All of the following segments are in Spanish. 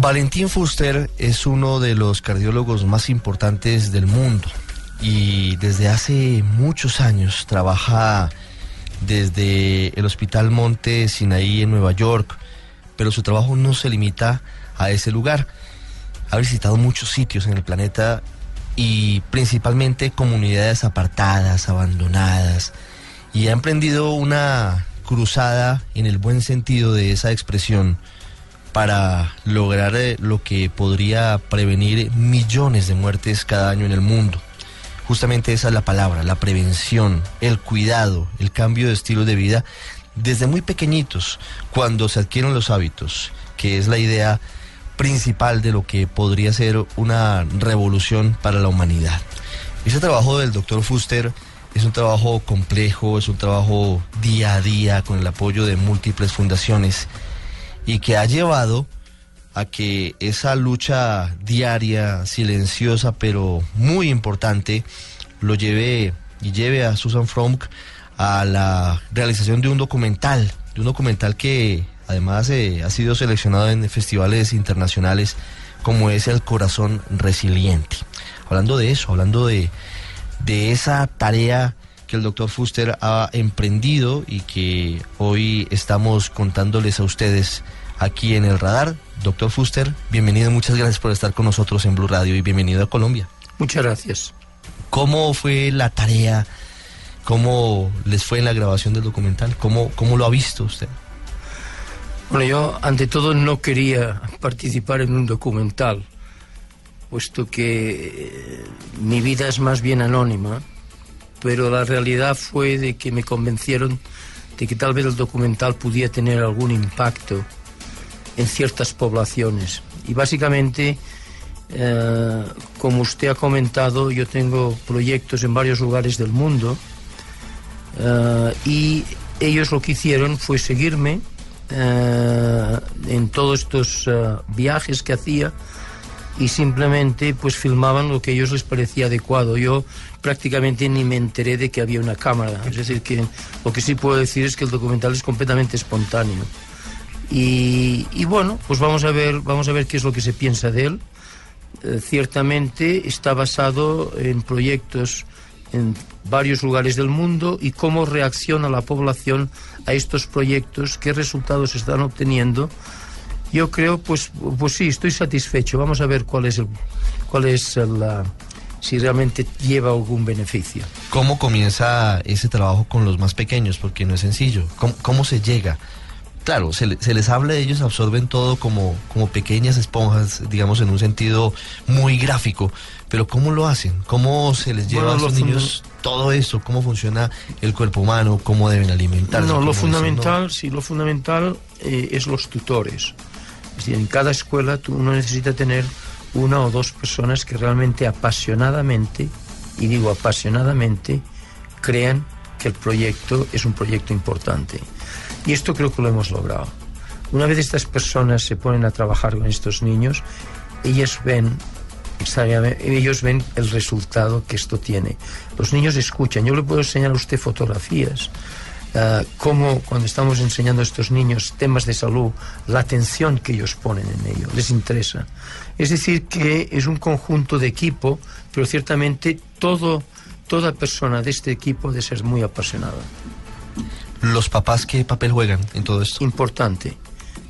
Valentín Fuster es uno de los cardiólogos más importantes del mundo y desde hace muchos años trabaja desde el Hospital Monte Sinaí en Nueva York, pero su trabajo no se limita a ese lugar. Ha visitado muchos sitios en el planeta y principalmente comunidades apartadas, abandonadas, y ha emprendido una cruzada en el buen sentido de esa expresión para lograr eh, lo que podría prevenir millones de muertes cada año en el mundo. Justamente esa es la palabra, la prevención, el cuidado, el cambio de estilo de vida desde muy pequeñitos, cuando se adquieren los hábitos, que es la idea principal de lo que podría ser una revolución para la humanidad. Ese trabajo del doctor Fuster es un trabajo complejo, es un trabajo día a día con el apoyo de múltiples fundaciones y que ha llevado a que esa lucha diaria, silenciosa, pero muy importante, lo lleve y lleve a Susan Fromm a la realización de un documental, de un documental que además eh, ha sido seleccionado en festivales internacionales como es El Corazón Resiliente. Hablando de eso, hablando de, de esa tarea que el doctor Fuster ha emprendido y que hoy estamos contándoles a ustedes aquí en el radar. Doctor Fuster, bienvenido, muchas gracias por estar con nosotros en Blue Radio y bienvenido a Colombia. Muchas gracias. ¿Cómo fue la tarea? ¿Cómo les fue en la grabación del documental? ¿Cómo, cómo lo ha visto usted? Bueno, yo ante todo no quería participar en un documental, puesto que eh, mi vida es más bien anónima, pero la realidad fue de que me convencieron de que tal vez el documental pudiera tener algún impacto en ciertas poblaciones. Y básicamente, eh, como usted ha comentado, yo tengo proyectos en varios lugares del mundo eh, y ellos lo que hicieron fue seguirme eh, en todos estos eh, viajes que hacía y simplemente pues filmaban lo que a ellos les parecía adecuado. Yo prácticamente ni me enteré de que había una cámara. Es decir, que lo que sí puedo decir es que el documental es completamente espontáneo. Y, y bueno, pues vamos a ver, vamos a ver qué es lo que se piensa de él. Eh, ciertamente está basado en proyectos en varios lugares del mundo y cómo reacciona la población a estos proyectos, qué resultados están obteniendo. Yo creo, pues, pues sí, estoy satisfecho. Vamos a ver cuál es el, cuál es la, si realmente lleva algún beneficio. ¿Cómo comienza ese trabajo con los más pequeños? Porque no es sencillo. ¿Cómo, cómo se llega? Claro, se, se, les habla de ellos, absorben todo como, como pequeñas esponjas, digamos, en un sentido muy gráfico. Pero ¿cómo lo hacen? ¿Cómo se les lleva bueno, a los niños todo eso? ¿Cómo funciona el cuerpo humano? ¿Cómo deben alimentarse? No, lo fundamental, no? sí, lo fundamental eh, es los tutores. Es decir, en cada escuela uno necesita tener una o dos personas que realmente apasionadamente, y digo apasionadamente, crean que el proyecto es un proyecto importante. Y esto creo que lo hemos logrado. Una vez estas personas se ponen a trabajar con estos niños, ellas ven ellos ven el resultado que esto tiene. Los niños escuchan. Yo le puedo enseñar a usted fotografías, uh, cómo cuando estamos enseñando a estos niños temas de salud, la atención que ellos ponen en ello, les interesa. Es decir, que es un conjunto de equipo, pero ciertamente todo, toda persona de este equipo debe ser muy apasionada. ¿Los papás qué papel juegan en todo esto? Importante,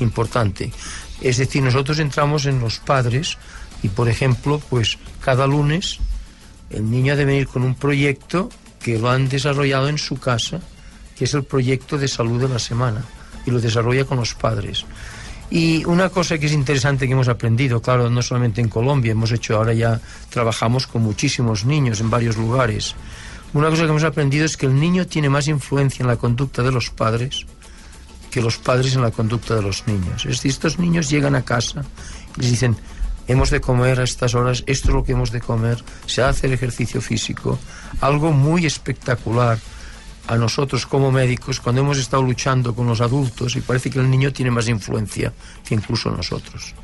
importante. Es decir, nosotros entramos en los padres y, por ejemplo, pues cada lunes el niño ha de venir con un proyecto que lo han desarrollado en su casa, que es el proyecto de salud de la semana, y lo desarrolla con los padres. Y una cosa que es interesante que hemos aprendido, claro, no solamente en Colombia, hemos hecho ahora ya, trabajamos con muchísimos niños en varios lugares. Una cosa que hemos aprendido es que el niño tiene más influencia en la conducta de los padres que los padres en la conducta de los niños. Es decir, estos niños llegan a casa y les dicen, hemos de comer a estas horas, esto es lo que hemos de comer, se hace el ejercicio físico, algo muy espectacular a nosotros como médicos cuando hemos estado luchando con los adultos y parece que el niño tiene más influencia que incluso nosotros.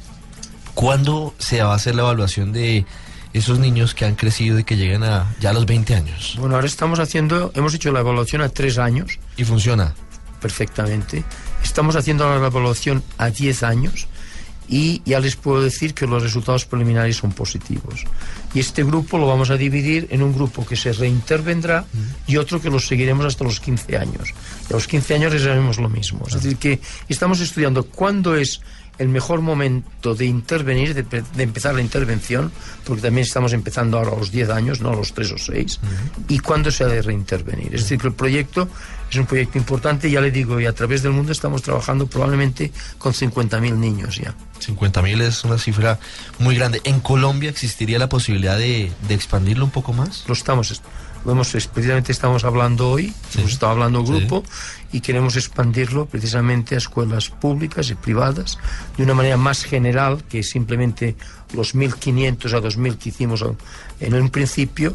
¿Cuándo se va a hacer la evaluación de esos niños que han crecido y que llegan a ya a los 20 años? Bueno, ahora estamos haciendo, hemos hecho la evaluación a tres años. ¿Y funciona? Perfectamente. Estamos haciendo la evaluación a 10 años y ya les puedo decir que los resultados preliminares son positivos. Y este grupo lo vamos a dividir en un grupo que se reintervendrá y otro que lo seguiremos hasta los 15 años. Y a los 15 años les haremos lo mismo. Es decir, que estamos estudiando cuándo es el mejor momento de intervenir, de, de, empezar la intervención, porque también estamos empezando ahora a los 10 años, no a los 3 o 6, y cuándo se ha de reintervenir. Es decir, que el proyecto es un proyecto importante, ya le digo, y a través del mundo estamos trabajando probablemente con 50.000 niños ya. 50.000 es una cifra muy grande. ¿En Colombia existiría la posibilidad de, de expandirlo un poco más? Lo estamos lo hemos, precisamente estamos hablando hoy, sí. hemos estado hablando grupo sí. y queremos expandirlo precisamente a escuelas públicas y privadas de una manera más general que simplemente los 1.500 a 2.000 que hicimos en un principio.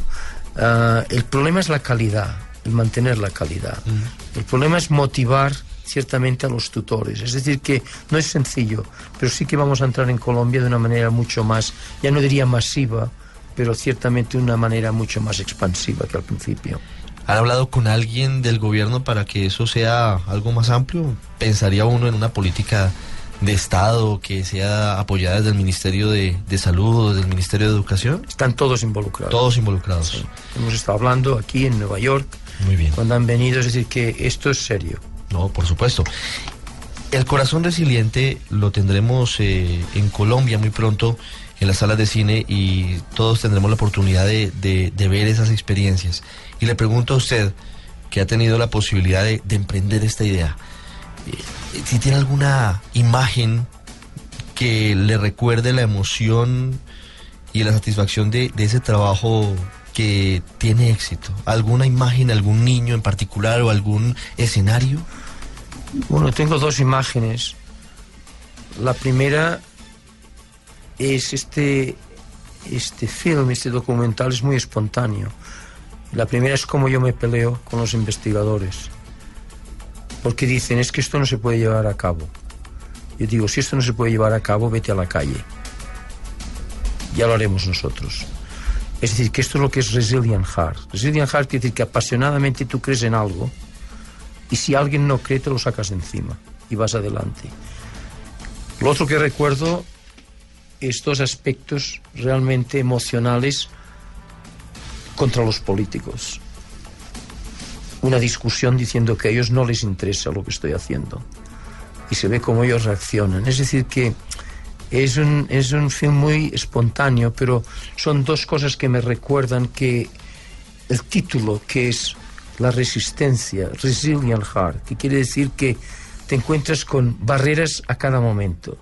Uh, el problema es la calidad, el mantener la calidad. Mm. El problema es motivar ciertamente a los tutores. Es decir, que no es sencillo, pero sí que vamos a entrar en Colombia de una manera mucho más, ya no diría masiva, pero ciertamente de una manera mucho más expansiva que al principio. ¿Han hablado con alguien del gobierno para que eso sea algo más amplio? ¿Pensaría uno en una política de Estado que sea apoyada desde el Ministerio de, de Salud o del Ministerio de Educación? Están todos involucrados. Todos involucrados. Sí. Hemos estado hablando aquí en Nueva York. Muy bien. Cuando han venido, es decir, que esto es serio. No, por supuesto. El corazón resiliente lo tendremos eh, en Colombia muy pronto en las salas de cine y todos tendremos la oportunidad de, de, ver esas experiencias. Y le pregunto a usted, que ha tenido la posibilidad de, de emprender esta idea, eh, si tiene alguna imagen que le recuerde la emoción y la satisfacción de, de ese trabajo que tiene éxito. ¿Alguna imagen, algún niño en particular o algún escenario? Bueno, tengo dos imágenes. La primera es este, este film, este documental es muy espontáneo. La primera es cómo yo me peleo con los investigadores. Porque dicen, es que esto no se puede llevar a cabo. Yo digo, si esto no se puede llevar a cabo, vete a la calle. Ya lo haremos nosotros. Es decir, que esto es lo que es Resilient Heart. Resilient Heart quiere decir que apasionadamente tú crees en algo y si alguien no cree te lo sacas de encima y vas adelante. Lo otro que recuerdo estos aspectos realmente emocionales contra los políticos. Una discusión diciendo que a ellos no les interesa lo que estoy haciendo. Y se ve cómo ellos reaccionan. Es decir, que es un, es un film muy espontáneo, pero son dos cosas que me recuerdan que el título, que es la resistencia, Resilient Heart, que quiere decir que te encuentras con barreras a cada momento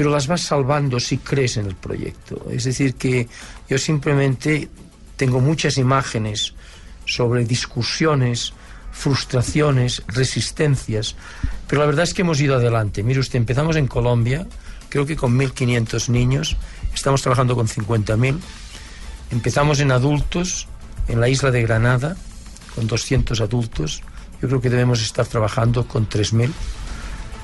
pero las vas salvando si crees en el proyecto. Es decir, que yo simplemente tengo muchas imágenes sobre discusiones, frustraciones, resistencias, pero la verdad es que hemos ido adelante. Mire usted, empezamos en Colombia, creo que con 1.500 niños, estamos trabajando con 50.000, empezamos en adultos, en la isla de Granada, con 200 adultos, yo creo que debemos estar trabajando con 3.000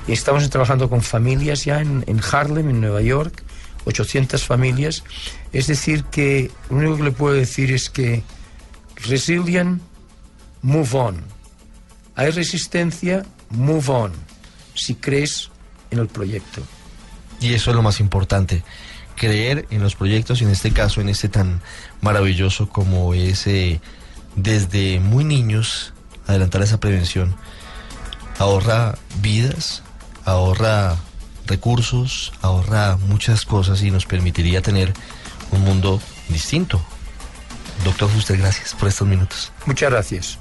y estamos trabajando con familias ya en, Harlem, en Nueva York, 800 familias. Es decir, que lo único que le puedo decir es que resilient, move on. Hay resistencia, move on. Si crees en el proyecto. Y eso es lo más importante. Creer en los proyectos y en este caso, en este tan maravilloso como es eh, desde muy niños adelantar esa prevención. Ahorra vidas, ahorra recursos, ahorra muchas cosas y nos permitiría tener un mundo distinto. Doctor Fuster, gracias por estos minutos. Muchas gracias.